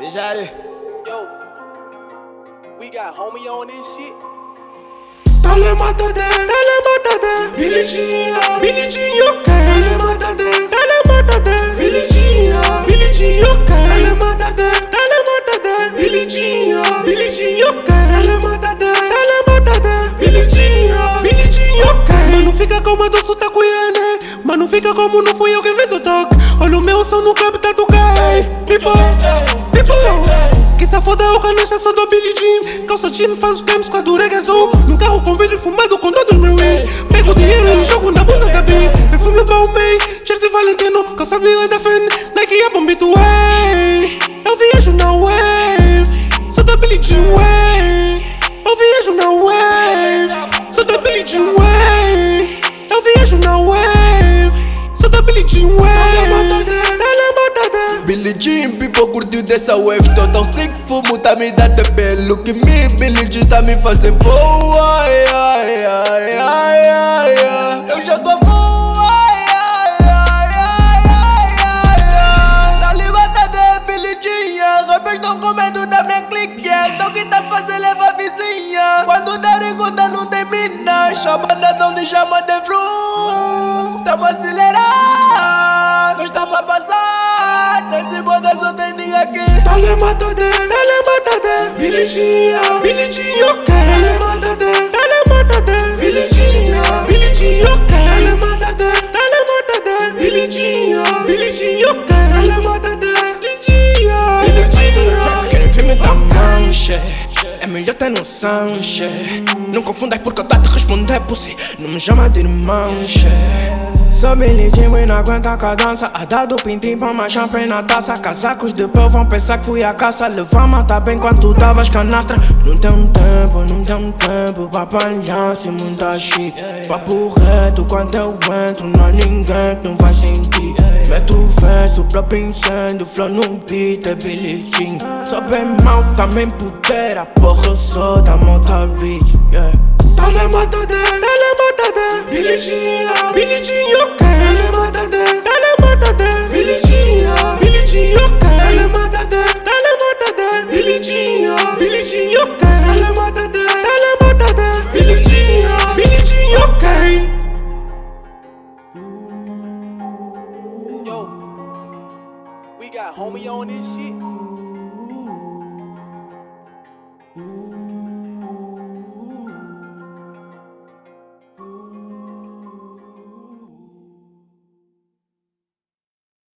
Bijari. Yo, we got homie on this shit. Dale matade, dale matade, Billie Jean, Billie Jean okay. Dale matade, dale matade, Billie Jean, Billie Jean okay. Dale matade, dale matade, Billie Jean, Billie Jean okay. Dale matade, dale matade, Billie Jean, Billie Jean okay. Mano fica como a do sotaque né? Mano fica como não fui eu que vim do toque. Olha o meu som no clube tá tocar. Tipo, tipo. Que se foda o canasta só do Billie Jean. Calça jean faz os games com a durega azul. Num carro com vidro fumado com todos os meus ex Pego dinheiro e jogo na bunda da B Perfume Balmain, cheiro de Valentino Calça de Ledafen, Nike é bombito way. Eu viajo na wave Billie Jean, people curtiu dessa wave. Tô tão sick, fumo tá me TP Look at me, Billie Jean tá me fazendo voa ai, ai, ai, ai, ai, ai. Eu já tô voa ai, ai, ai, ai, ai, ai, ai. Liberta de Billie Jean Rappers tão com medo da minha clique Então que tá fazendo levar a vizinha Quando derem conta não termina Chamada tão de chama de vroom Tamo acelerar Nesse boda só tem ninguém aqui. Dale matade, dale matade, Billie Jean, Billie Jean okay. Dale matade, dale matade, Billie Jean, Billie Jean okay. Dale matade, dale matade, Billie Jean, Billie Jean okay. Dale Billie Jean, Billie Jean. Querem ver me dar mancha? É melhor ter noção, che. Não confundas porque eu tá te responder pussy. Não me chama de irmão, che Sou Jean e não aguenta a cadança A dar do pra mais champanhe na taça. Casacos de pau vão pensar que fui a caça. Levar matar bem quando davas canastra. Não tem um tempo, não tem um tempo. Pra palhaço e muita shit. Papo reto quando eu entro Não há ninguém que não vai sentir. Meto o verso pra incêndio Flow no beat é Jean. Sou bem mal, também putera Porra, eu sou da Mota Beach yeah. Dale matade, dale matade, homie on this shit.